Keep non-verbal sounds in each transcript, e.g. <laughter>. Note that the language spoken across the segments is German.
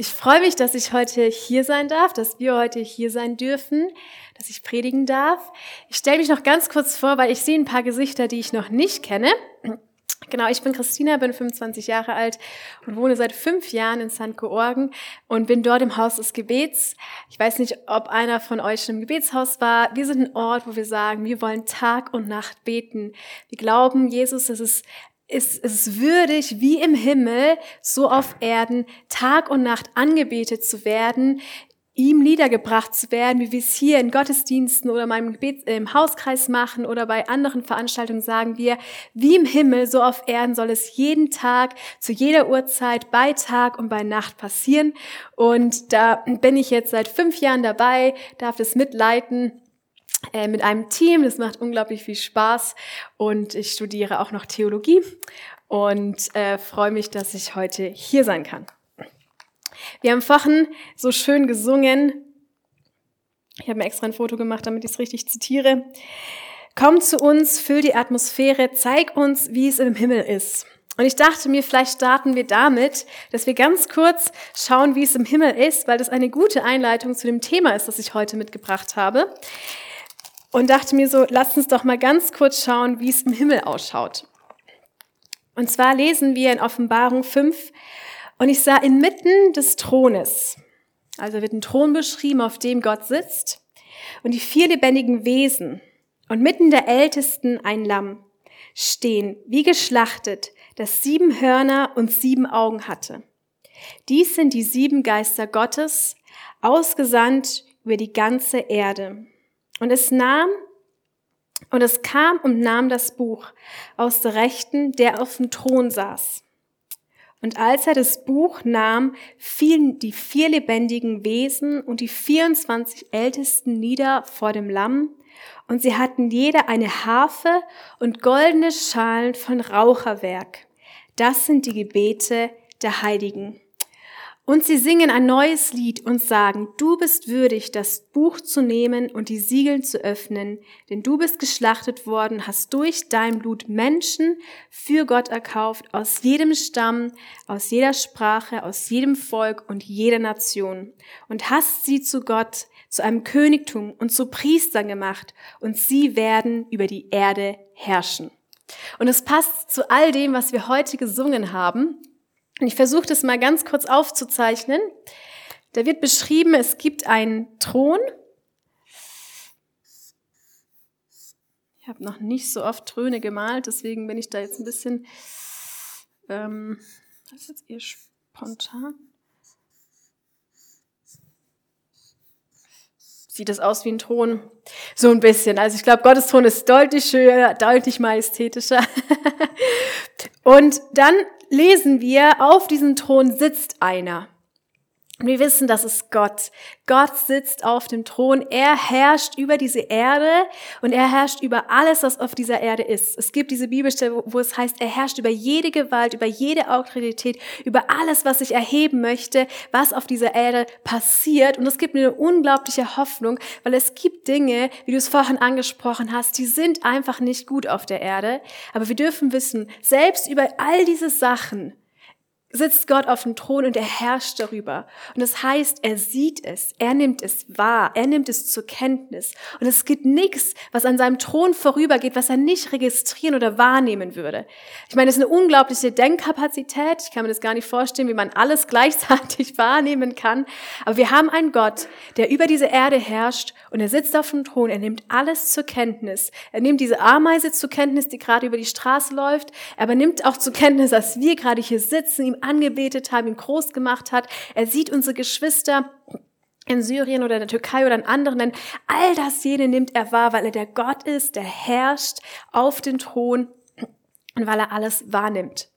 Ich freue mich, dass ich heute hier sein darf, dass wir heute hier sein dürfen, dass ich predigen darf. Ich stelle mich noch ganz kurz vor, weil ich sehe ein paar Gesichter, die ich noch nicht kenne. Genau, ich bin Christina, bin 25 Jahre alt und wohne seit fünf Jahren in St. Georgen und bin dort im Haus des Gebets. Ich weiß nicht, ob einer von euch im Gebetshaus war. Wir sind ein Ort, wo wir sagen, wir wollen Tag und Nacht beten. Wir glauben, Jesus, es ist es würdig, wie im Himmel, so auf Erden, Tag und Nacht angebetet zu werden, ihm niedergebracht zu werden, wie wir es hier in Gottesdiensten oder meinem Gebet, äh, im Hauskreis machen oder bei anderen Veranstaltungen sagen wir, wie im Himmel, so auf Erden soll es jeden Tag, zu jeder Uhrzeit, bei Tag und bei Nacht passieren. Und da bin ich jetzt seit fünf Jahren dabei, darf das mitleiten äh, mit einem Team. Das macht unglaublich viel Spaß und ich studiere auch noch Theologie und äh, freue mich, dass ich heute hier sein kann. Wir haben vorhin so schön gesungen. Ich habe mir extra ein Foto gemacht, damit ich es richtig zitiere. Komm zu uns, füll die Atmosphäre, zeig uns, wie es im Himmel ist. Und ich dachte mir, vielleicht starten wir damit, dass wir ganz kurz schauen, wie es im Himmel ist, weil das eine gute Einleitung zu dem Thema ist, das ich heute mitgebracht habe und dachte mir so, lasst uns doch mal ganz kurz schauen, wie es im Himmel ausschaut. Und zwar lesen wir in Offenbarung 5, und ich sah inmitten des Thrones, also wird ein Thron beschrieben, auf dem Gott sitzt, und die vier lebendigen Wesen, und mitten der Ältesten ein Lamm, stehen, wie geschlachtet, das sieben Hörner und sieben Augen hatte. Dies sind die sieben Geister Gottes, ausgesandt über die ganze Erde. Und es nahm und es kam und nahm das Buch aus der Rechten, der auf dem Thron saß. Und als er das Buch nahm, fielen die vier lebendigen Wesen und die 24 Ältesten nieder vor dem Lamm, und sie hatten jeder eine Harfe und goldene Schalen von Raucherwerk. Das sind die Gebete der Heiligen. Und sie singen ein neues Lied und sagen, du bist würdig, das Buch zu nehmen und die Siegel zu öffnen, denn du bist geschlachtet worden, hast durch dein Blut Menschen für Gott erkauft, aus jedem Stamm, aus jeder Sprache, aus jedem Volk und jeder Nation, und hast sie zu Gott, zu einem Königtum und zu Priestern gemacht, und sie werden über die Erde herrschen. Und es passt zu all dem, was wir heute gesungen haben, und ich versuche das mal ganz kurz aufzuzeichnen. Da wird beschrieben, es gibt einen Thron. Ich habe noch nicht so oft Throne gemalt, deswegen bin ich da jetzt ein bisschen, ähm, das ist jetzt eher spontan. Sieht das aus wie ein Thron? So ein bisschen. Also ich glaube, Gottes Thron ist deutlich schöner, deutlich majestätischer. <laughs> Und dann lesen wir, auf diesem Thron sitzt einer. Und wir wissen, das ist Gott. Gott sitzt auf dem Thron. Er herrscht über diese Erde und er herrscht über alles, was auf dieser Erde ist. Es gibt diese Bibelstelle, wo es heißt, er herrscht über jede Gewalt, über jede Autorität, über alles, was sich erheben möchte, was auf dieser Erde passiert. Und es gibt eine unglaubliche Hoffnung, weil es gibt Dinge, wie du es vorhin angesprochen hast, die sind einfach nicht gut auf der Erde. Aber wir dürfen wissen, selbst über all diese Sachen, sitzt Gott auf dem Thron und er herrscht darüber. Und das heißt, er sieht es, er nimmt es wahr, er nimmt es zur Kenntnis. Und es gibt nichts, was an seinem Thron vorübergeht, was er nicht registrieren oder wahrnehmen würde. Ich meine, es ist eine unglaubliche Denkkapazität. Ich kann mir das gar nicht vorstellen, wie man alles gleichzeitig <laughs> wahrnehmen kann. Aber wir haben einen Gott, der über diese Erde herrscht und er sitzt auf dem Thron, er nimmt alles zur Kenntnis. Er nimmt diese Ameise zur Kenntnis, die gerade über die Straße läuft, aber nimmt auch zur Kenntnis, dass wir gerade hier sitzen, ihm angebetet haben, ihn groß gemacht hat. Er sieht unsere Geschwister in Syrien oder in der Türkei oder in anderen Ländern. All das jene nimmt er wahr, weil er der Gott ist, der herrscht auf den Thron und weil er alles wahrnimmt.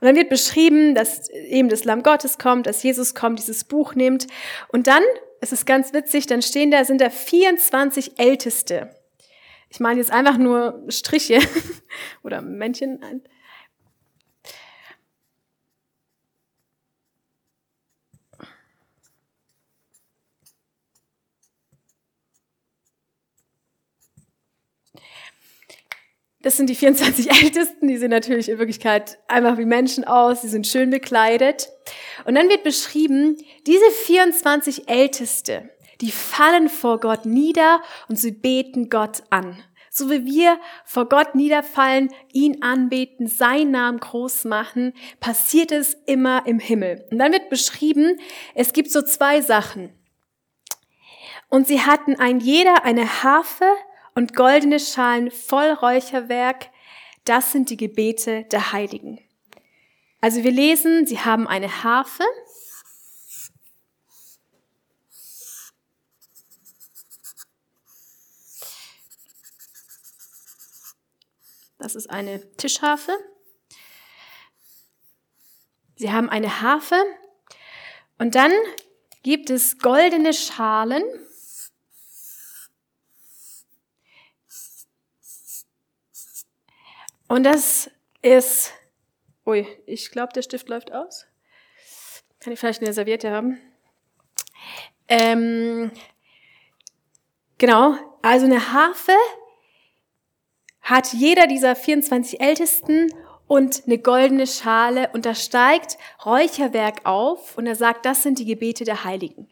Und dann wird beschrieben, dass eben das Lamm Gottes kommt, dass Jesus kommt, dieses Buch nimmt. Und dann, es ist ganz witzig, dann stehen da, sind da 24 Älteste. Ich meine jetzt einfach nur Striche <laughs> oder Männchen. Das sind die 24 <laughs> Ältesten, die sehen natürlich in Wirklichkeit einfach wie Menschen aus, sie sind schön bekleidet. Und dann wird beschrieben, diese 24 Älteste, die fallen vor Gott nieder und sie beten Gott an. So wie wir vor Gott niederfallen, ihn anbeten, seinen Namen groß machen, passiert es immer im Himmel. Und dann wird beschrieben, es gibt so zwei Sachen. Und sie hatten ein jeder eine Harfe und goldene Schalen voll Räucherwerk. Das sind die Gebete der Heiligen. Also wir lesen, sie haben eine Harfe. Das ist eine Tischharfe. Sie haben eine Harfe und dann gibt es goldene Schalen Und das ist, ui, ich glaube, der Stift läuft aus. Kann ich vielleicht eine Serviette haben? Ähm, genau, also eine Harfe hat jeder dieser 24 Ältesten und eine goldene Schale und da steigt Räucherwerk auf und er sagt, das sind die Gebete der Heiligen.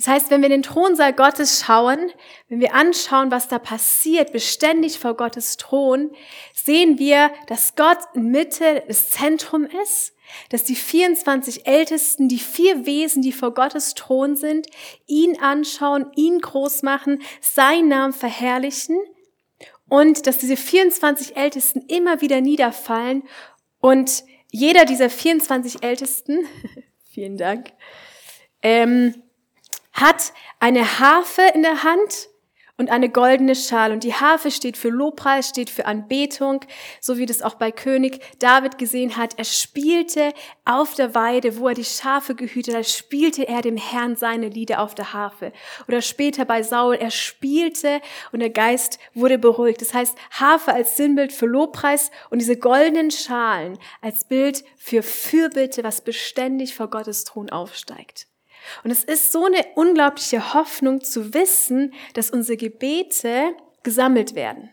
Das heißt, wenn wir in den Thronsaal Gottes schauen, wenn wir anschauen, was da passiert, beständig vor Gottes Thron, sehen wir, dass Gott in Mitte des Zentrum ist, dass die 24 Ältesten, die vier Wesen, die vor Gottes Thron sind, ihn anschauen, ihn groß machen, seinen Namen verherrlichen und dass diese 24 Ältesten immer wieder niederfallen und jeder dieser 24 Ältesten, <laughs> vielen Dank, ähm, hat eine Harfe in der Hand und eine goldene Schale. Und die Harfe steht für Lobpreis, steht für Anbetung, so wie das auch bei König David gesehen hat. Er spielte auf der Weide, wo er die Schafe gehütet hat, spielte er dem Herrn seine Lieder auf der Harfe. Oder später bei Saul, er spielte und der Geist wurde beruhigt. Das heißt, Harfe als Sinnbild für Lobpreis und diese goldenen Schalen als Bild für Fürbitte, was beständig vor Gottes Thron aufsteigt. Und es ist so eine unglaubliche Hoffnung zu wissen, dass unsere Gebete gesammelt werden.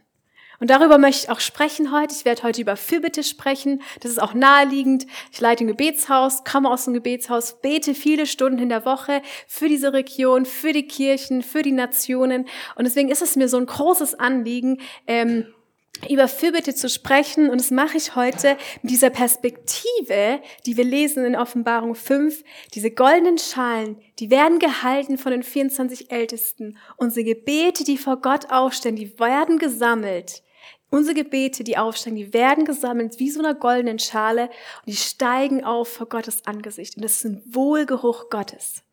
Und darüber möchte ich auch sprechen heute. Ich werde heute über Fürbitte sprechen. Das ist auch naheliegend. Ich leite ein Gebetshaus, komme aus dem Gebetshaus, bete viele Stunden in der Woche für diese Region, für die Kirchen, für die Nationen. Und deswegen ist es mir so ein großes Anliegen, ähm, über Fürbitte zu sprechen. Und das mache ich heute mit dieser Perspektive, die wir lesen in Offenbarung 5. Diese goldenen Schalen, die werden gehalten von den 24 Ältesten. Unsere Gebete, die vor Gott aufstehen, die werden gesammelt. Unsere Gebete, die aufsteigen, die werden gesammelt wie so einer goldenen Schale und die steigen auf vor Gottes Angesicht. Und das ist ein Wohlgeruch Gottes.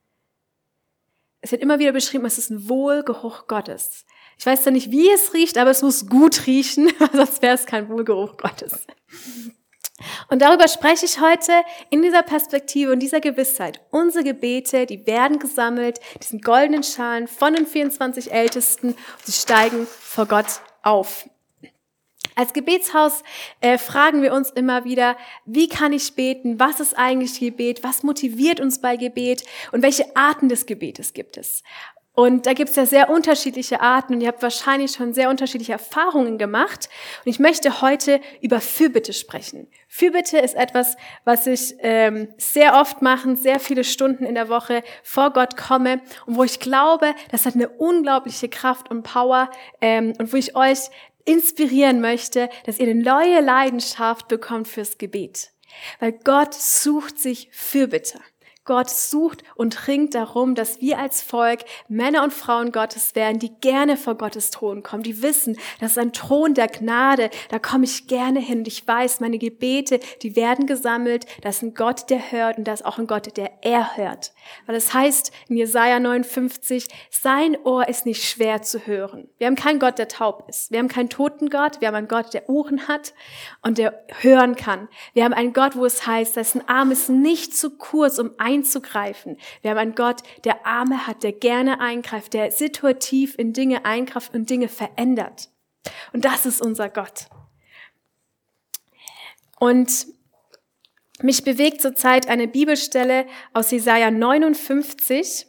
Es wird immer wieder beschrieben, es ist ein Wohlgeruch Gottes. Ich weiß ja nicht, wie es riecht, aber es muss gut riechen, <laughs> sonst wäre es kein Wohlgeruch Gottes. Und darüber spreche ich heute in dieser Perspektive und dieser Gewissheit. Unsere Gebete, die werden gesammelt, diesen goldenen Schalen von den 24 Ältesten, sie steigen vor Gott auf. Als Gebetshaus äh, fragen wir uns immer wieder, wie kann ich beten? Was ist eigentlich Gebet? Was motiviert uns bei Gebet? Und welche Arten des Gebetes gibt es? Und da gibt es ja sehr unterschiedliche Arten und ihr habt wahrscheinlich schon sehr unterschiedliche Erfahrungen gemacht. Und ich möchte heute über Fürbitte sprechen. Fürbitte ist etwas, was ich ähm, sehr oft mache, sehr viele Stunden in der Woche vor Gott komme und wo ich glaube, das hat eine unglaubliche Kraft und Power ähm, und wo ich euch inspirieren möchte, dass ihr eine neue Leidenschaft bekommt fürs Gebet. Weil Gott sucht sich Fürbitte. Gott sucht und ringt darum, dass wir als Volk Männer und Frauen Gottes werden, die gerne vor Gottes Thron kommen, die wissen, das ist ein Thron der Gnade, da komme ich gerne hin und ich weiß, meine Gebete, die werden gesammelt, das ist ein Gott, der hört und das ist auch ein Gott, der erhört. Weil es heißt in Jesaja 59, sein Ohr ist nicht schwer zu hören. Wir haben keinen Gott, der taub ist. Wir haben keinen toten Gott, wir haben einen Gott, der Ohren hat und der hören kann. Wir haben einen Gott, wo es heißt, dessen Arm ist nicht zu kurz, um ein einzugreifen. Wir haben einen Gott, der Arme hat, der gerne eingreift, der situativ in Dinge eingreift und Dinge verändert. Und das ist unser Gott. Und mich bewegt zurzeit eine Bibelstelle aus Jesaja 59,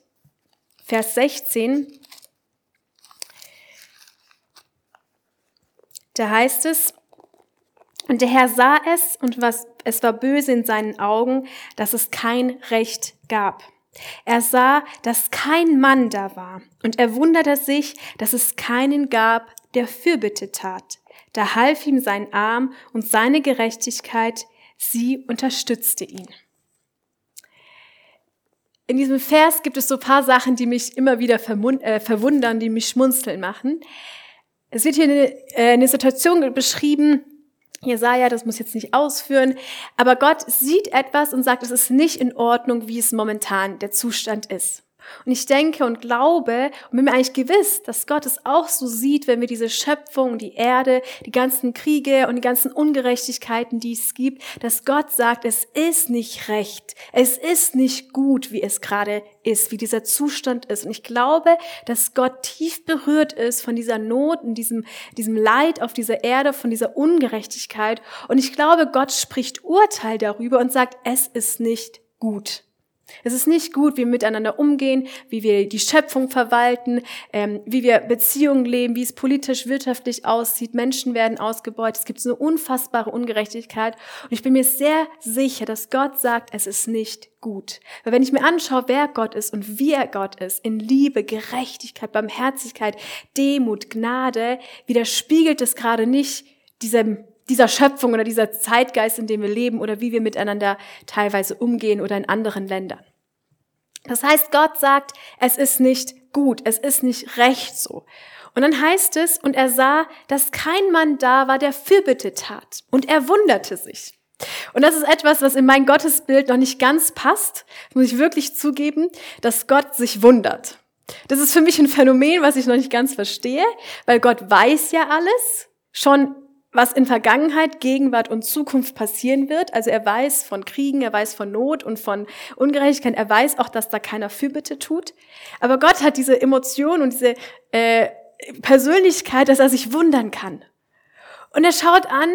Vers 16. Da heißt es, Und der Herr sah es und was, es war böse in seinen Augen, dass es kein Recht gab. Er sah, dass kein Mann da war und er wunderte sich, dass es keinen gab, der Fürbitte tat. Da half ihm sein Arm und seine Gerechtigkeit, sie unterstützte ihn. In diesem Vers gibt es so paar Sachen, die mich immer wieder äh, verwundern, die mich schmunzeln machen. Es wird hier eine, äh, eine Situation beschrieben, Jesaja, das muss jetzt nicht ausführen, aber Gott sieht etwas und sagt, es ist nicht in Ordnung, wie es momentan der Zustand ist. Und ich denke und glaube und bin mir eigentlich gewiss, dass Gott es auch so sieht, wenn wir diese Schöpfung, die Erde, die ganzen Kriege und die ganzen Ungerechtigkeiten, die es gibt, dass Gott sagt, es ist nicht recht, es ist nicht gut, wie es gerade ist, wie dieser Zustand ist. Und ich glaube, dass Gott tief berührt ist von dieser Not und diesem, diesem Leid auf dieser Erde, von dieser Ungerechtigkeit. Und ich glaube, Gott spricht Urteil darüber und sagt, es ist nicht gut. Es ist nicht gut, wie wir miteinander umgehen, wie wir die Schöpfung verwalten, ähm, wie wir Beziehungen leben, wie es politisch, wirtschaftlich aussieht. Menschen werden ausgebeutet. Es gibt so eine unfassbare Ungerechtigkeit. Und ich bin mir sehr sicher, dass Gott sagt, es ist nicht gut. Weil wenn ich mir anschaue, wer Gott ist und wie er Gott ist, in Liebe, Gerechtigkeit, Barmherzigkeit, Demut, Gnade, widerspiegelt es gerade nicht diesem dieser Schöpfung oder dieser Zeitgeist, in dem wir leben oder wie wir miteinander teilweise umgehen oder in anderen Ländern. Das heißt, Gott sagt, es ist nicht gut, es ist nicht recht so. Und dann heißt es, und er sah, dass kein Mann da war, der Fürbitte tat. Und er wunderte sich. Und das ist etwas, was in mein Gottesbild noch nicht ganz passt, muss ich wirklich zugeben, dass Gott sich wundert. Das ist für mich ein Phänomen, was ich noch nicht ganz verstehe, weil Gott weiß ja alles, schon was in Vergangenheit, Gegenwart und Zukunft passieren wird. Also er weiß von Kriegen, er weiß von Not und von Ungerechtigkeit, er weiß auch, dass da keiner Fürbitte tut. Aber Gott hat diese Emotion und diese äh, Persönlichkeit, dass er sich wundern kann. Und er schaut an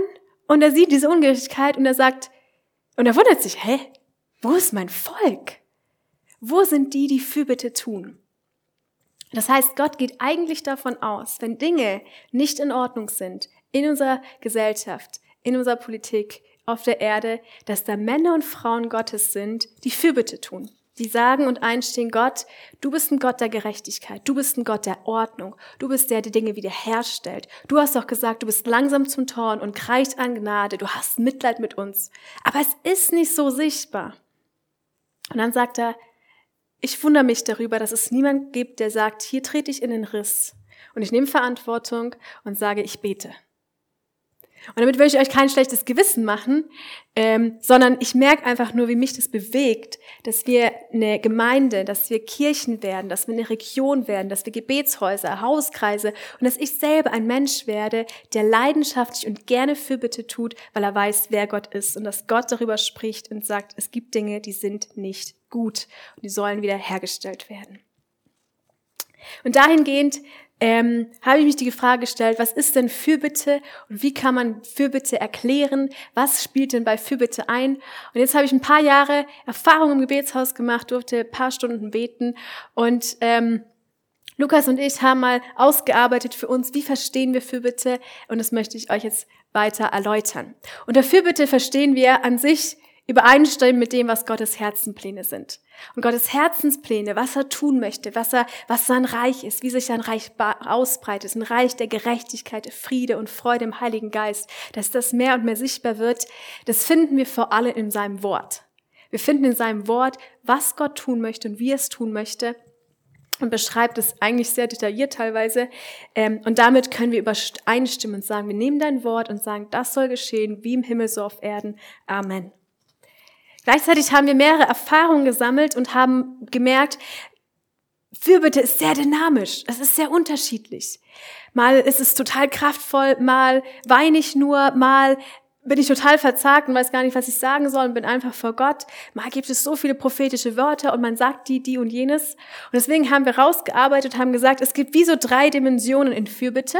und er sieht diese Ungerechtigkeit und er sagt, und er wundert sich, hä, wo ist mein Volk? Wo sind die, die Fürbitte tun? Das heißt, Gott geht eigentlich davon aus, wenn Dinge nicht in Ordnung sind, in unserer Gesellschaft, in unserer Politik, auf der Erde, dass da Männer und Frauen Gottes sind, die Fürbitte tun. Die sagen und einstehen, Gott, du bist ein Gott der Gerechtigkeit, du bist ein Gott der Ordnung, du bist der, der Dinge wiederherstellt. Du hast doch gesagt, du bist langsam zum Torn und kreicht an Gnade, du hast Mitleid mit uns. Aber es ist nicht so sichtbar. Und dann sagt er, ich wundere mich darüber, dass es niemand gibt, der sagt, hier trete ich in den Riss und ich nehme Verantwortung und sage, ich bete. Und damit will ich euch kein schlechtes Gewissen machen, ähm, sondern ich merke einfach nur, wie mich das bewegt, dass wir eine Gemeinde, dass wir Kirchen werden, dass wir eine Region werden, dass wir Gebetshäuser, Hauskreise und dass ich selber ein Mensch werde, der leidenschaftlich und gerne Fürbitte tut, weil er weiß, wer Gott ist und dass Gott darüber spricht und sagt, es gibt Dinge, die sind nicht gut und die sollen wieder hergestellt werden. Und dahingehend ähm, habe ich mich die Frage gestellt, was ist denn Fürbitte und wie kann man Fürbitte erklären? Was spielt denn bei Fürbitte ein? Und jetzt habe ich ein paar Jahre Erfahrung im Gebetshaus gemacht, durfte ein paar Stunden beten und ähm, Lukas und ich haben mal ausgearbeitet für uns, wie verstehen wir Fürbitte und das möchte ich euch jetzt weiter erläutern. Unter Fürbitte verstehen wir an sich übereinstimmen mit dem, was Gottes Herzenspläne sind. Und Gottes Herzenspläne, was er tun möchte, was er, was sein Reich ist, wie sich sein Reich ausbreitet, ein Reich der Gerechtigkeit, Friede und Freude im Heiligen Geist, dass das mehr und mehr sichtbar wird, das finden wir vor allem in seinem Wort. Wir finden in seinem Wort, was Gott tun möchte und wie er es tun möchte und beschreibt es eigentlich sehr detailliert teilweise. Ähm, und damit können wir übereinstimmen und sagen, wir nehmen dein Wort und sagen, das soll geschehen, wie im Himmel so auf Erden. Amen. Gleichzeitig haben wir mehrere Erfahrungen gesammelt und haben gemerkt, Fürbitte ist sehr dynamisch. Es ist sehr unterschiedlich. Mal ist es total kraftvoll, mal weine ich nur, mal bin ich total verzagt und weiß gar nicht, was ich sagen soll und bin einfach vor Gott. Mal gibt es so viele prophetische Wörter und man sagt die, die und jenes. Und deswegen haben wir rausgearbeitet, haben gesagt, es gibt wie so drei Dimensionen in Fürbitte.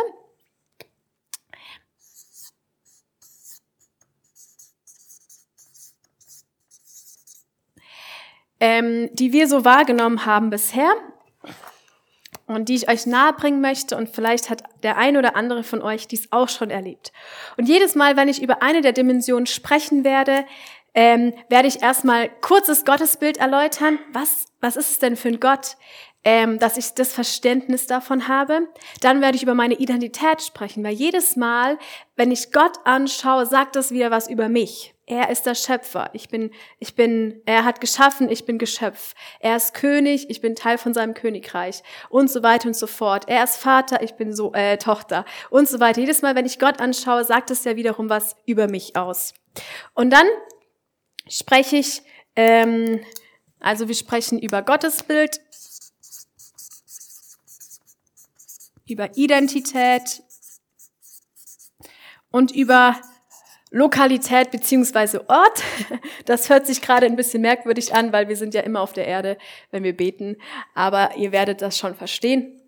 Ähm, die wir so wahrgenommen haben bisher. und die ich euch nahebringen möchte und vielleicht hat der ein oder andere von euch dies auch schon erlebt. Und jedes Mal, wenn ich über eine der Dimensionen sprechen werde, ähm, werde ich erstmal kurzes Gottesbild erläutern. Was, was ist es denn für ein Gott? Ähm, dass ich das Verständnis davon habe. Dann werde ich über meine Identität sprechen, weil jedes Mal, wenn ich Gott anschaue, sagt das wieder was über mich. Er ist der Schöpfer. Ich bin, ich bin, er hat geschaffen, ich bin Geschöpf. Er ist König, ich bin Teil von seinem Königreich und so weiter und so fort. Er ist Vater, ich bin so äh, Tochter und so weiter. Jedes Mal, wenn ich Gott anschaue, sagt es ja wiederum was über mich aus. Und dann spreche ich, ähm, also wir sprechen über Gottesbild, über Identität und über Lokalität beziehungsweise Ort. <laughs> Das hört sich gerade ein bisschen merkwürdig an, weil wir sind ja immer auf der Erde, wenn wir beten. Aber ihr werdet das schon verstehen.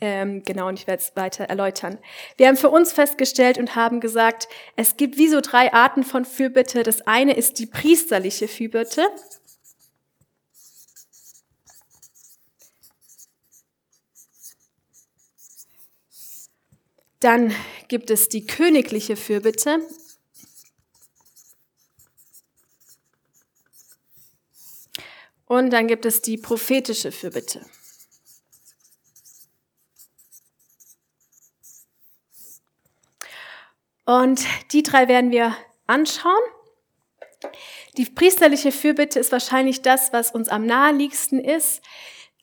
Ähm, genau, und ich werde es weiter erläutern. Wir haben für uns festgestellt und haben gesagt, es gibt wie so drei Arten von Fürbitte. Das eine ist die priesterliche Fürbitte. Dann gibt es die königliche Fürbitte. Und dann gibt es die prophetische Fürbitte. Und die drei werden wir anschauen. Die priesterliche Fürbitte ist wahrscheinlich das, was uns am naheliegendsten ist.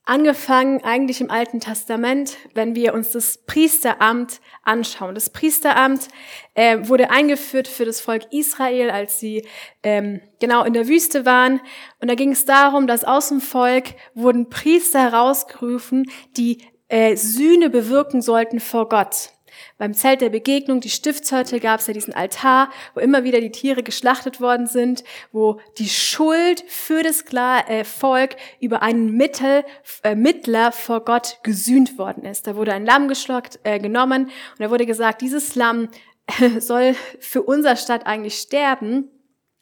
Angefangen eigentlich im Alten Testament, wenn wir uns das Priesteramt anschauen. Das Priesteramt äh, wurde eingeführt für das Volk Israel, als sie ähm, genau in der Wüste waren. Und da ging es darum, dass aus dem Volk wurden Priester herausgerufen, die äh, Sühne bewirken sollten vor Gott. Beim Zelt der Begegnung, die Stiftshütte, gab es ja diesen Altar, wo immer wieder die Tiere geschlachtet worden sind, wo die Schuld für das äh, Volk über einen Mittel, äh, Mittler vor Gott gesühnt worden ist. Da wurde ein Lamm geschlockt, äh, genommen und da wurde gesagt, dieses Lamm soll für unser Stadt eigentlich sterben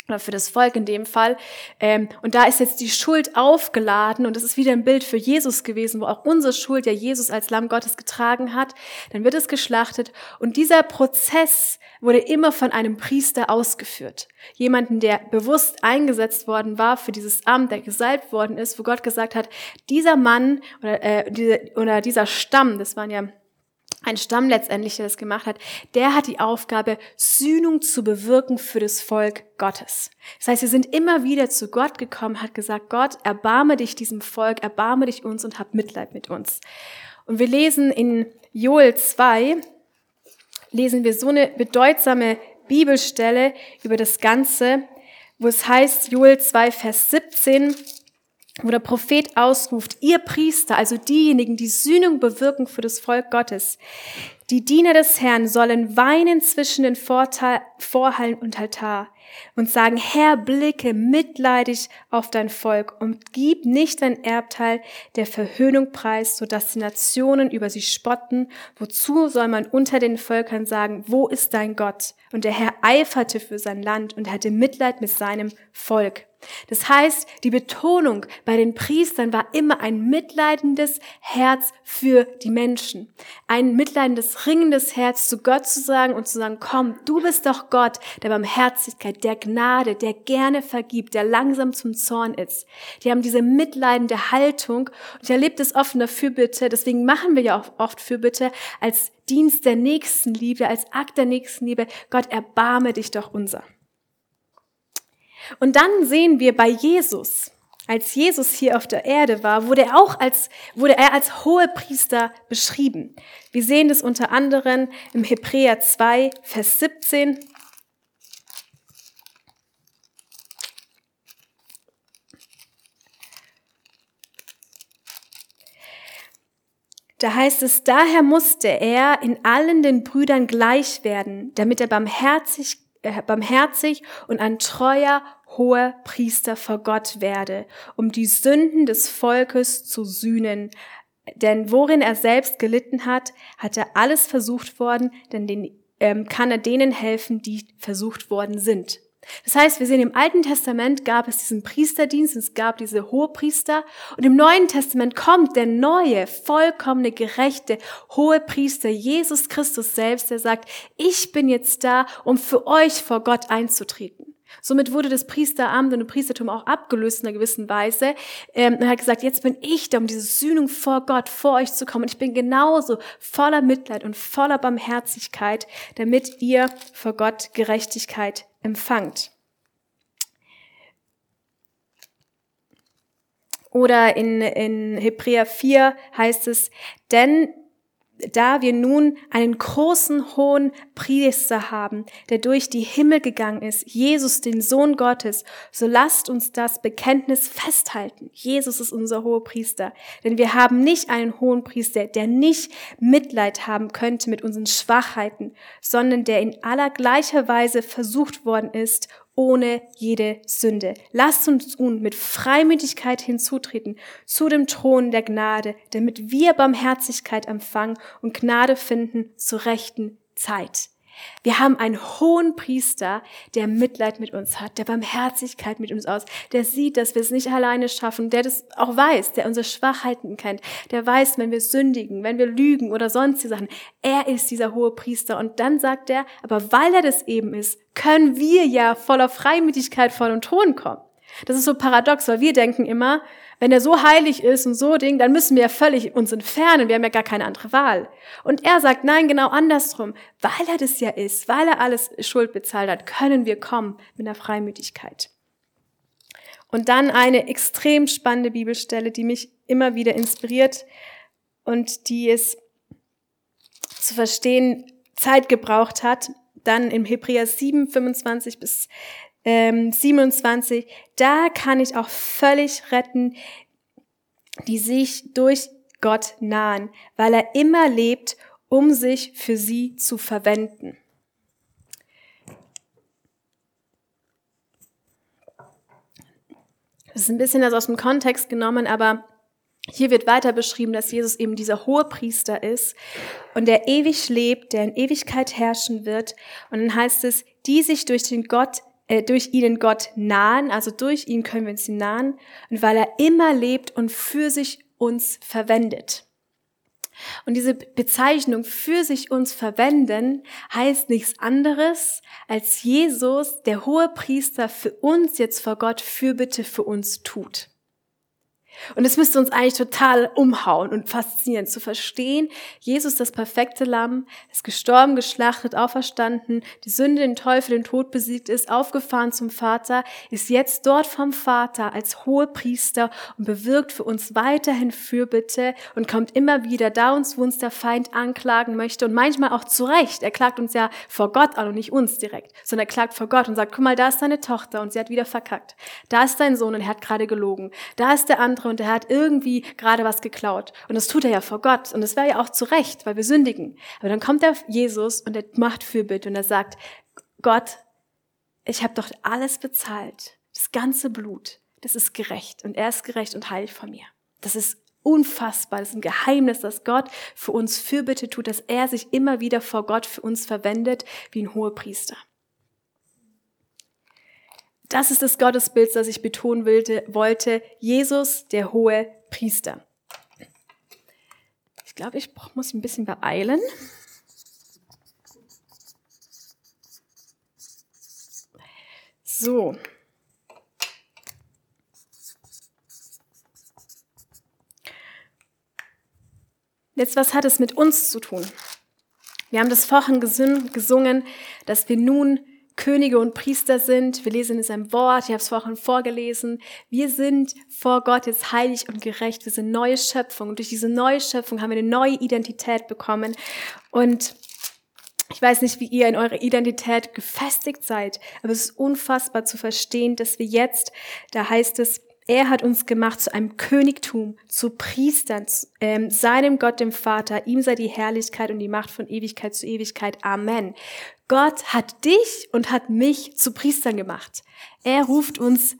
oder für das Volk in dem Fall. Ähm, und da ist jetzt die Schuld aufgeladen und das ist wieder ein Bild für Jesus gewesen, wo auch unsere Schuld ja Jesus als Lamm Gottes getragen hat. Dann wird es geschlachtet und dieser Prozess wurde immer von einem Priester ausgeführt. Jemanden, der bewusst eingesetzt worden war für dieses Amt, der gesalbt worden ist, wo Gott gesagt hat, dieser Mann oder, äh, diese, oder dieser Stamm, das waren ja ein Stamm letztendlich, der das gemacht hat, der hat die Aufgabe, Sühnung zu bewirken für das Volk Gottes. Das heißt, wir sind immer wieder zu Gott gekommen, hat gesagt, Gott, erbarme dich diesem Volk, erbarme dich uns und hab Mitleid mit uns. Und wir lesen in Joel 2, lesen wir so eine bedeutsame Bibelstelle über das Ganze, wo es heißt, Joel 2, Vers 17, wo der Prophet ausruft, ihr Priester, also diejenigen, die Sühnung bewirken für das Volk Gottes, die Diener des Herrn sollen weinen zwischen den Vorhallen und Altar und sagen, Herr, blicke mitleidig auf dein Volk und gib nicht dein Erbteil der Verhöhnung preis, sodass die Nationen über sie spotten. Wozu soll man unter den Völkern sagen, wo ist dein Gott? Und der Herr eiferte für sein Land und hatte Mitleid mit seinem Volk. Das heißt, die Betonung bei den Priestern war immer ein mitleidendes Herz für die Menschen. Ein mitleidendes, ringendes Herz zu Gott zu sagen und zu sagen, komm, du bist doch Gott der Barmherzigkeit, der Gnade, der gerne vergibt, der langsam zum Zorn ist. Die haben diese mitleidende Haltung und ich erlebe das oft in der Fürbitte, deswegen machen wir ja auch oft Fürbitte als Dienst der Nächstenliebe, als Akt der Nächstenliebe. Gott, erbarme dich doch unser. Und dann sehen wir bei Jesus, als Jesus hier auf der Erde war, wurde er auch als, wurde er als Hohepriester beschrieben. Wir sehen das unter anderem im Hebräer 2, Vers 17. Da heißt es, daher musste er in allen den Brüdern gleich werden, damit er barmherzig, barmherzig und ein treuer hoher Priester vor Gott werde, um die Sünden des Volkes zu sühnen. Denn worin er selbst gelitten hat, hat er alles versucht worden, denn den, ähm, kann er denen helfen, die versucht worden sind. Das heißt, wir sehen im Alten Testament gab es diesen Priesterdienst, es gab diese Hohepriester und im Neuen Testament kommt der neue, vollkommene, gerechte Hohepriester Jesus Christus selbst, der sagt, ich bin jetzt da, um für euch vor Gott einzutreten. Somit wurde das Priesteramt und das Priestertum auch abgelöst in einer gewissen Weise. Ähm, er hat gesagt, jetzt bin ich da, um diese Sühnung vor Gott, vor euch zu kommen. Und ich bin genauso voller Mitleid und voller Barmherzigkeit, damit ihr vor Gott Gerechtigkeit empfangt. Oder in, in Hebräer 4 heißt es, denn da wir nun einen großen hohen Priester haben, der durch die Himmel gegangen ist, Jesus, den Sohn Gottes, so lasst uns das Bekenntnis festhalten. Jesus ist unser hoher Priester. Denn wir haben nicht einen hohen Priester, der nicht Mitleid haben könnte mit unseren Schwachheiten, sondern der in aller gleicher Weise versucht worden ist ohne jede Sünde. Lasst uns nun mit Freimütigkeit hinzutreten zu dem Thron der Gnade, damit wir Barmherzigkeit empfangen und Gnade finden zur rechten Zeit. Wir haben einen hohen Priester, der Mitleid mit uns hat, der Barmherzigkeit mit uns aus, der sieht, dass wir es nicht alleine schaffen, der das auch weiß, der unsere Schwachheiten kennt, der weiß, wenn wir sündigen, wenn wir lügen oder sonstige Sachen. Er ist dieser hohe Priester. Und dann sagt er, aber weil er das eben ist, können wir ja voller Freimütigkeit vor den Thron kommen. Das ist so paradox, weil wir denken immer, wenn er so heilig ist und so Ding, dann müssen wir ja völlig uns entfernen. Wir haben ja gar keine andere Wahl. Und er sagt, nein, genau andersrum. Weil er das ja ist, weil er alles Schuld bezahlt hat, können wir kommen mit einer Freimütigkeit. Und dann eine extrem spannende Bibelstelle, die mich immer wieder inspiriert und die es zu verstehen Zeit gebraucht hat. Dann im Hebräer 7, 25 bis ähm, 27, da kann ich auch völlig retten, die sich durch Gott nahen, weil er immer lebt, um sich für sie zu verwenden. Das ist ein bisschen das aus dem Kontext genommen, aber hier wird weiter beschrieben, dass Jesus eben dieser hohe Priester ist und der ewig lebt, der in Ewigkeit herrschen wird. Und dann heißt es, die sich durch den Gott äh, durch ihnen Gott nahen, also durch ihn können wir uns ihm nahen, und weil er immer lebt und für sich uns verwendet. Und diese Bezeichnung für sich uns verwenden heißt nichts anderes, als Jesus, der hohe Priester, für uns jetzt vor Gott Fürbitte für uns tut. Und es müsste uns eigentlich total umhauen und faszinieren zu verstehen, Jesus, das perfekte Lamm, ist gestorben, geschlachtet, auferstanden, die Sünde, den Teufel, den Tod besiegt ist, aufgefahren zum Vater, ist jetzt dort vom Vater als hohe Priester und bewirkt für uns weiterhin Fürbitte und kommt immer wieder da uns, wo uns der Feind anklagen möchte und manchmal auch zu Recht. Er klagt uns ja vor Gott an und nicht uns direkt, sondern er klagt vor Gott und sagt, guck mal, da ist deine Tochter und sie hat wieder verkackt. Da ist dein Sohn und er hat gerade gelogen. Da ist der andere und er hat irgendwie gerade was geklaut. Und das tut er ja vor Gott. Und das wäre ja auch zu Recht, weil wir sündigen. Aber dann kommt der Jesus und er macht Fürbitte und er sagt, Gott, ich habe doch alles bezahlt. Das ganze Blut. Das ist gerecht. Und er ist gerecht und heilig vor mir. Das ist unfassbar. Das ist ein Geheimnis, dass Gott für uns Fürbitte tut, dass er sich immer wieder vor Gott für uns verwendet wie ein hoher Priester. Das ist das Gottesbild, das ich betonen wollte. Jesus, der hohe Priester. Ich glaube, ich muss ein bisschen beeilen. So. Jetzt, was hat es mit uns zu tun? Wir haben das vorhin gesungen, dass wir nun Könige und Priester sind. Wir lesen in seinem Wort, ich habe es vorhin vorgelesen. Wir sind vor Gott jetzt heilig und gerecht. Wir sind neue Schöpfung. Und durch diese neue Schöpfung haben wir eine neue Identität bekommen. Und ich weiß nicht, wie ihr in eurer Identität gefestigt seid, aber es ist unfassbar zu verstehen, dass wir jetzt, da heißt es, er hat uns gemacht zu einem Königtum, zu Priestern, zu, ähm, seinem Gott, dem Vater. Ihm sei die Herrlichkeit und die Macht von Ewigkeit zu Ewigkeit. Amen. Gott hat dich und hat mich zu Priestern gemacht. Er ruft uns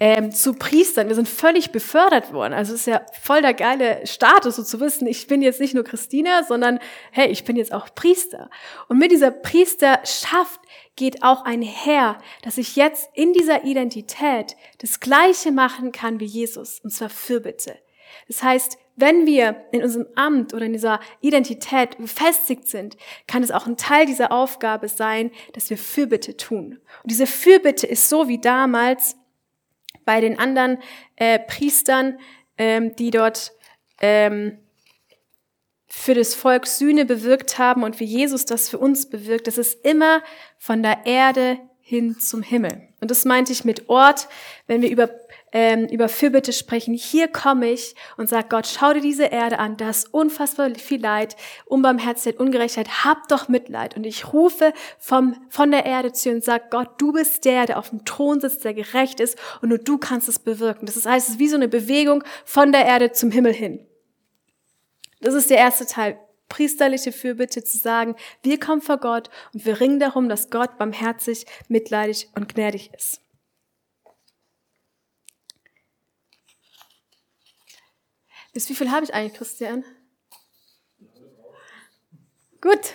ähm, zu Priestern. Wir sind völlig befördert worden. Also es ist ja voll der geile Status, so zu wissen, ich bin jetzt nicht nur Christina, sondern hey, ich bin jetzt auch Priester. Und mit dieser Priesterschaft geht auch einher, dass ich jetzt in dieser Identität das Gleiche machen kann wie Jesus, und zwar Fürbitte. Das heißt, wenn wir in unserem Amt oder in dieser Identität befestigt sind, kann es auch ein Teil dieser Aufgabe sein, dass wir Fürbitte tun. Und diese Fürbitte ist so wie damals bei den anderen äh, Priestern, ähm, die dort ähm, für das Volk Sühne bewirkt haben und wie Jesus das für uns bewirkt. Das ist immer von der Erde hin zum Himmel. Und das meinte ich mit Ort, wenn wir über, ähm, über Fürbitte sprechen. Hier komme ich und sage Gott, schau dir diese Erde an, da ist unfassbar viel Leid, Unbarmherzigkeit, Ungerechtheit, hab doch Mitleid. Und ich rufe vom, von der Erde zu und sage, Gott, du bist der, der auf dem Thron sitzt, der gerecht ist und nur du kannst es bewirken. Das heißt, es ist wie so eine Bewegung von der Erde zum Himmel hin. Das ist der erste Teil. Priesterliche Fürbitte zu sagen, wir kommen vor Gott und wir ringen darum, dass Gott barmherzig, mitleidig und gnädig ist. Bis wie viel habe ich eigentlich, Christian? Gut.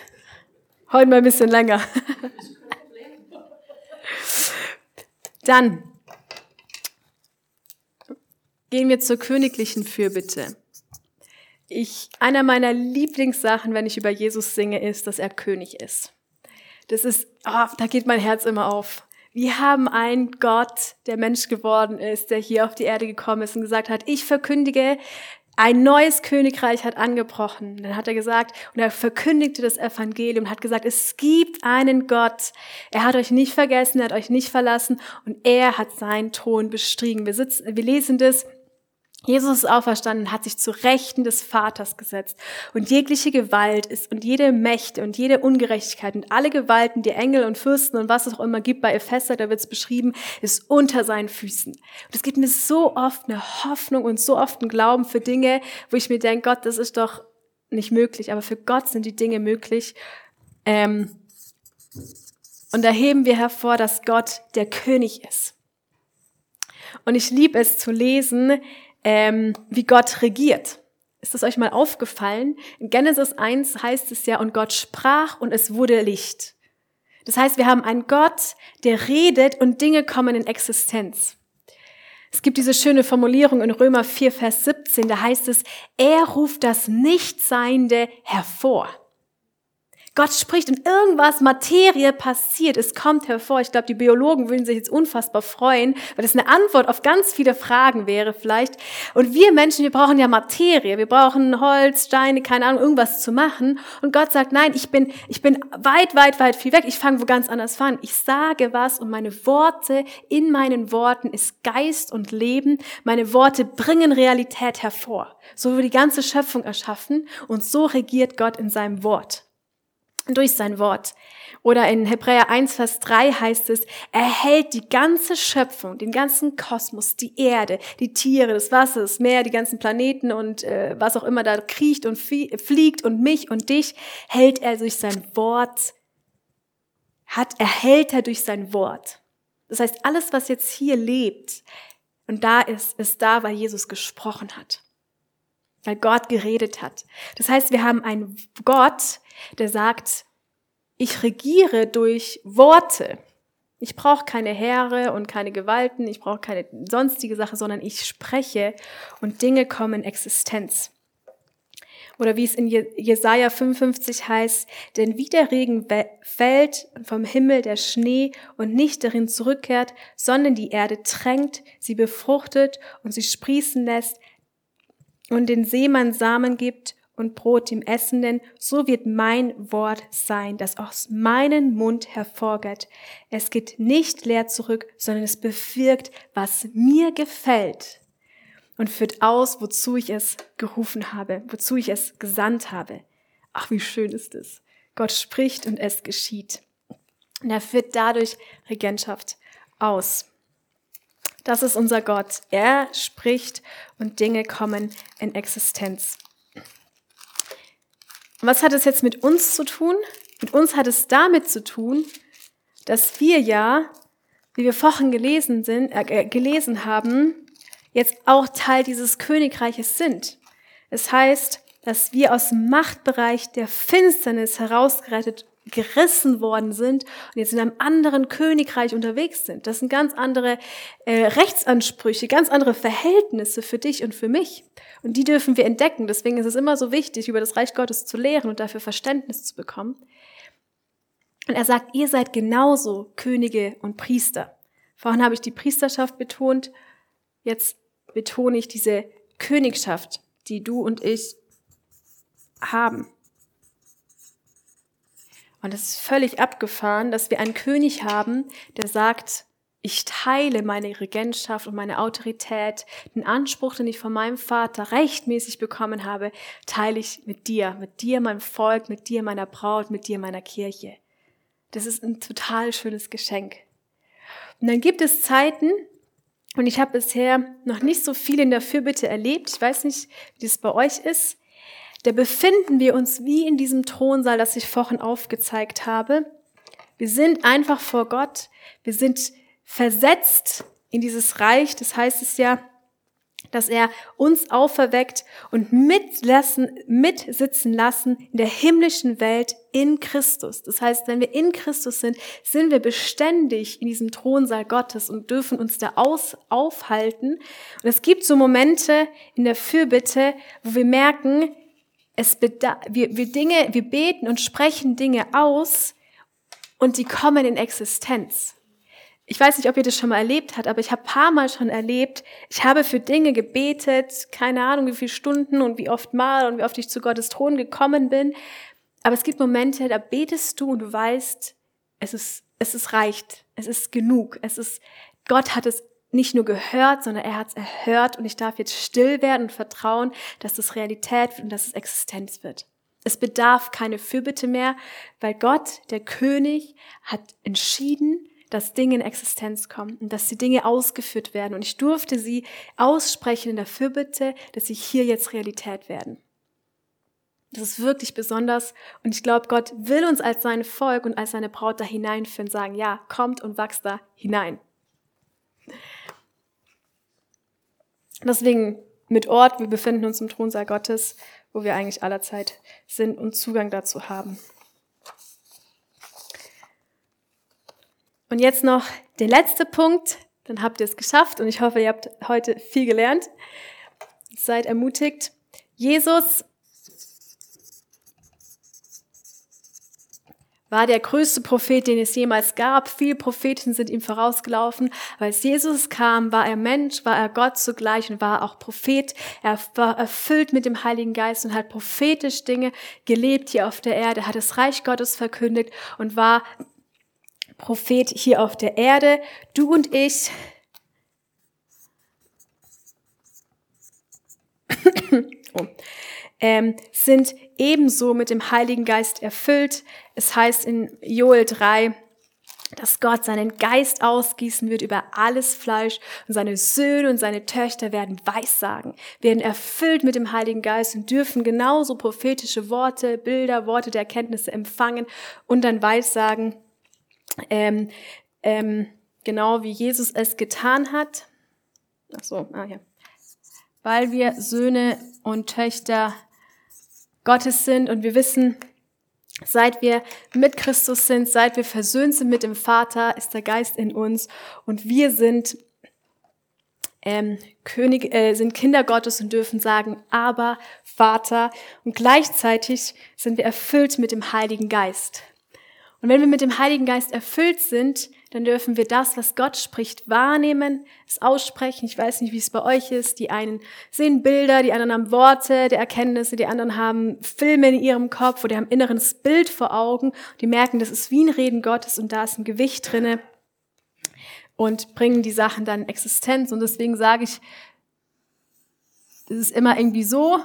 Heute mal ein bisschen länger. <laughs> Dann gehen wir zur königlichen Fürbitte. Ich, einer meiner Lieblingssachen, wenn ich über Jesus singe, ist, dass er König ist. Das ist, oh, da geht mein Herz immer auf. Wir haben einen Gott, der Mensch geworden ist, der hier auf die Erde gekommen ist und gesagt hat, ich verkündige, ein neues Königreich hat angebrochen. Dann hat er gesagt, und er verkündigte das Evangelium, hat gesagt, es gibt einen Gott. Er hat euch nicht vergessen, er hat euch nicht verlassen und er hat seinen Thron bestriegen. Wir sitzen, wir lesen das Jesus ist auferstanden, hat sich zu Rechten des Vaters gesetzt. Und jegliche Gewalt ist und jede Mächte und jede Ungerechtigkeit und alle Gewalten, die Engel und Fürsten und was es auch immer gibt bei Epheser, da wird es beschrieben, ist unter seinen Füßen. Und es gibt mir so oft eine Hoffnung und so oft einen Glauben für Dinge, wo ich mir denke, Gott, das ist doch nicht möglich, aber für Gott sind die Dinge möglich. Ähm und da heben wir hervor, dass Gott der König ist. Und ich liebe es zu lesen, ähm, wie Gott regiert. Ist das euch mal aufgefallen? In Genesis 1 heißt es ja, und Gott sprach und es wurde Licht. Das heißt, wir haben einen Gott, der redet und Dinge kommen in Existenz. Es gibt diese schöne Formulierung in Römer 4, Vers 17, da heißt es, er ruft das Nichtseiende hervor. Gott spricht und irgendwas, Materie passiert, es kommt hervor. Ich glaube, die Biologen würden sich jetzt unfassbar freuen, weil es eine Antwort auf ganz viele Fragen wäre vielleicht. Und wir Menschen, wir brauchen ja Materie, wir brauchen Holz, Steine, keine Ahnung, irgendwas zu machen. Und Gott sagt, nein, ich bin, ich bin weit, weit, weit viel weg. Ich fange wo ganz anders an. Ich sage was und meine Worte, in meinen Worten ist Geist und Leben. Meine Worte bringen Realität hervor. So wird die ganze Schöpfung erschaffen und so regiert Gott in seinem Wort durch sein Wort. Oder in Hebräer 1, Vers 3 heißt es, er hält die ganze Schöpfung, den ganzen Kosmos, die Erde, die Tiere, das Wasser, das Meer, die ganzen Planeten und äh, was auch immer da kriecht und fliegt und mich und dich, hält er durch sein Wort, hat, erhält er durch sein Wort. Das heißt, alles, was jetzt hier lebt und da ist, ist da, weil Jesus gesprochen hat. Weil Gott geredet hat. Das heißt, wir haben einen Gott, der sagt, ich regiere durch Worte. Ich brauche keine Heere und keine Gewalten, ich brauche keine sonstige Sache, sondern ich spreche und Dinge kommen in Existenz. Oder wie es in Jesaja 55 heißt, denn wie der Regen fällt vom Himmel der Schnee und nicht darin zurückkehrt, sondern die Erde tränkt, sie befruchtet und sie sprießen lässt und den Seemann Samen gibt und Brot dem Essenden, so wird mein Wort sein, das aus meinem Mund hervorgeht. Es geht nicht leer zurück, sondern es bewirkt, was mir gefällt und führt aus, wozu ich es gerufen habe, wozu ich es gesandt habe. Ach, wie schön ist es. Gott spricht und es geschieht. Und er führt dadurch Regentschaft aus. Das ist unser Gott. Er spricht und Dinge kommen in Existenz. Was hat es jetzt mit uns zu tun? Mit uns hat es damit zu tun, dass wir ja, wie wir vorhin gelesen, sind, äh, gelesen haben, jetzt auch Teil dieses Königreiches sind. Es heißt, dass wir aus dem Machtbereich der Finsternis herausgerettet gerissen worden sind und jetzt in einem anderen Königreich unterwegs sind. Das sind ganz andere äh, Rechtsansprüche, ganz andere Verhältnisse für dich und für mich. Und die dürfen wir entdecken. Deswegen ist es immer so wichtig, über das Reich Gottes zu lehren und dafür Verständnis zu bekommen. Und er sagt, ihr seid genauso Könige und Priester. Vorhin habe ich die Priesterschaft betont. Jetzt betone ich diese Königschaft, die du und ich haben. Und es ist völlig abgefahren, dass wir einen König haben, der sagt, ich teile meine Regentschaft und meine Autorität, den Anspruch, den ich von meinem Vater rechtmäßig bekommen habe, teile ich mit dir, mit dir, meinem Volk, mit dir, meiner Braut, mit dir, meiner Kirche. Das ist ein total schönes Geschenk. Und dann gibt es Zeiten, und ich habe bisher noch nicht so viel in der Fürbitte erlebt. Ich weiß nicht, wie das bei euch ist. Da befinden wir uns wie in diesem Thronsaal, das ich vorhin aufgezeigt habe. Wir sind einfach vor Gott. Wir sind versetzt in dieses Reich. Das heißt es ja, dass er uns auferweckt und mitlassen, mitsitzen lassen in der himmlischen Welt in Christus. Das heißt, wenn wir in Christus sind, sind wir beständig in diesem Thronsaal Gottes und dürfen uns da aus, aufhalten. Und es gibt so Momente in der Fürbitte, wo wir merken, es wir, wir Dinge, wir beten und sprechen Dinge aus und die kommen in Existenz. Ich weiß nicht, ob ihr das schon mal erlebt habt, aber ich habe paar Mal schon erlebt, ich habe für Dinge gebetet, keine Ahnung wie viele Stunden und wie oft mal und wie oft ich zu Gottes Thron gekommen bin. Aber es gibt Momente, da betest du und du weißt, es ist, es ist reicht, es ist genug, es ist, Gott hat es nicht nur gehört, sondern er hat es erhört und ich darf jetzt still werden und vertrauen, dass es Realität wird und dass es Existenz wird. Es bedarf keine Fürbitte mehr, weil Gott, der König, hat entschieden, dass Dinge in Existenz kommen und dass die Dinge ausgeführt werden. Und ich durfte sie aussprechen in der Fürbitte, dass sie hier jetzt Realität werden. Das ist wirklich besonders. Und ich glaube, Gott will uns als sein Volk und als seine Braut da hineinführen, sagen, ja, kommt und wachst da hinein. Deswegen mit Ort, wir befinden uns im Thronsaal Gottes, wo wir eigentlich allerzeit sind und Zugang dazu haben. Und jetzt noch der letzte Punkt, dann habt ihr es geschafft und ich hoffe, ihr habt heute viel gelernt. Seid ermutigt. Jesus war der größte Prophet, den es jemals gab. Viele Propheten sind ihm vorausgelaufen. Als Jesus kam, war er Mensch, war er Gott zugleich und war auch Prophet. Er war erfüllt mit dem Heiligen Geist und hat prophetisch Dinge gelebt hier auf der Erde, hat das Reich Gottes verkündigt und war Prophet hier auf der Erde. Du und ich <coughs> oh, ähm, sind ebenso mit dem Heiligen Geist erfüllt. Es heißt in Joel 3, dass Gott seinen Geist ausgießen wird über alles Fleisch und seine Söhne und seine Töchter werden Weissagen, werden erfüllt mit dem Heiligen Geist und dürfen genauso prophetische Worte, Bilder, Worte der Erkenntnisse empfangen und dann Weissagen ähm, ähm, genau wie Jesus es getan hat. Ach so, ah ja. Weil wir Söhne und Töchter Gottes sind und wir wissen, seit wir mit Christus sind, seit wir versöhnt sind mit dem Vater, ist der Geist in uns und wir sind ähm, König, äh, sind Kinder Gottes und dürfen sagen, aber Vater und gleichzeitig sind wir erfüllt mit dem Heiligen Geist. Und wenn wir mit dem Heiligen Geist erfüllt sind, dann dürfen wir das, was Gott spricht, wahrnehmen, es aussprechen. Ich weiß nicht, wie es bei euch ist. Die einen sehen Bilder, die anderen haben Worte der Erkenntnisse, die anderen haben Filme in ihrem Kopf oder haben inneres Bild vor Augen. Die merken, das ist wie ein Reden Gottes und da ist ein Gewicht drinne und bringen die Sachen dann in Existenz. Und deswegen sage ich, das ist immer irgendwie so,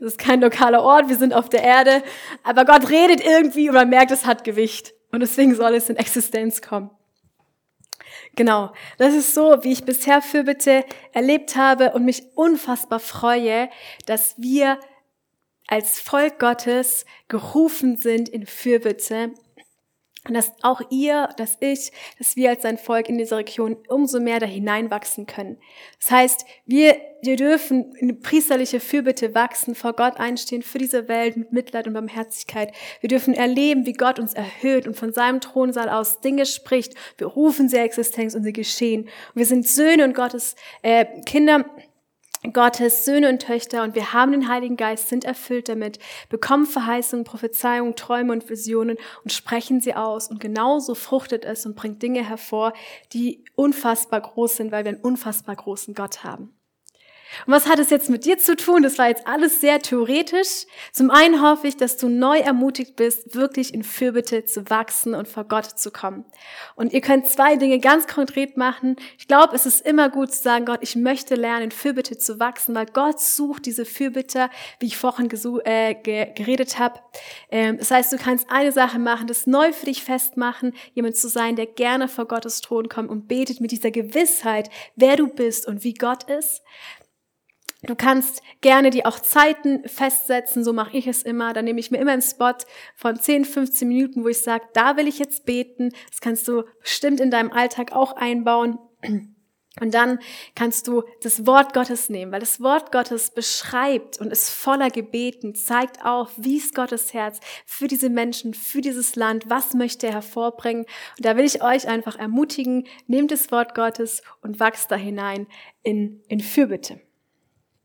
das ist kein lokaler Ort, wir sind auf der Erde, aber Gott redet irgendwie und man merkt, es hat Gewicht. Und deswegen soll es in Existenz kommen. Genau, das ist so, wie ich bisher Fürbitte erlebt habe und mich unfassbar freue, dass wir als Volk Gottes gerufen sind in Fürbitte Und dass auch ihr, dass ich, dass wir als sein Volk in dieser Region umso mehr da hineinwachsen können. Das heißt, wir, wir dürfen in priesterliche Fürbitte wachsen, vor Gott einstehen, für diese Welt mit Mitleid und Barmherzigkeit. Wir dürfen erleben, wie Gott uns erhöht und von seinem Thronsaal aus Dinge spricht. Wir rufen sie Existenz und sie geschehen. Und wir sind Söhne und Gottes äh, Kinder Gottes Söhne und Töchter und wir haben den Heiligen Geist, sind erfüllt damit, bekommen Verheißungen, Prophezeiungen, Träume und Visionen und sprechen sie aus. Und genauso fruchtet es und bringt Dinge hervor, die unfassbar groß sind, weil wir einen unfassbar großen Gott haben. Und was hat es jetzt mit dir zu tun? Das war jetzt alles sehr theoretisch. Zum einen hoffe ich, dass du neu ermutigt bist, wirklich in Fürbitte zu wachsen und vor Gott zu kommen. Und ihr könnt zwei Dinge ganz konkret machen. Ich glaube, es ist immer gut zu sagen, Gott, ich möchte lernen, in Fürbitte zu wachsen, weil Gott sucht diese Fürbitter, wie ich vorhin äh, geredet habe. Ähm, das heißt, du kannst eine Sache machen, das neu für dich festmachen, jemand zu sein, der gerne vor Gottes Thron kommt und betet mit dieser Gewissheit, wer du bist und wie Gott ist. Du kannst gerne die auch Zeiten festsetzen, so mache ich es immer. Dann nehme ich mir immer einen Spot von 10, 15 Minuten, wo ich sage, da will ich jetzt beten. Das kannst du bestimmt in deinem Alltag auch einbauen. Und dann kannst du das Wort Gottes nehmen, weil das Wort Gottes beschreibt und ist voller Gebeten, zeigt auf, wie ist Gottes Herz für diese Menschen, für dieses Land, was möchte er hervorbringen. Und da will ich euch einfach ermutigen, nehmt das Wort Gottes und wachst da hinein in, in Fürbitte.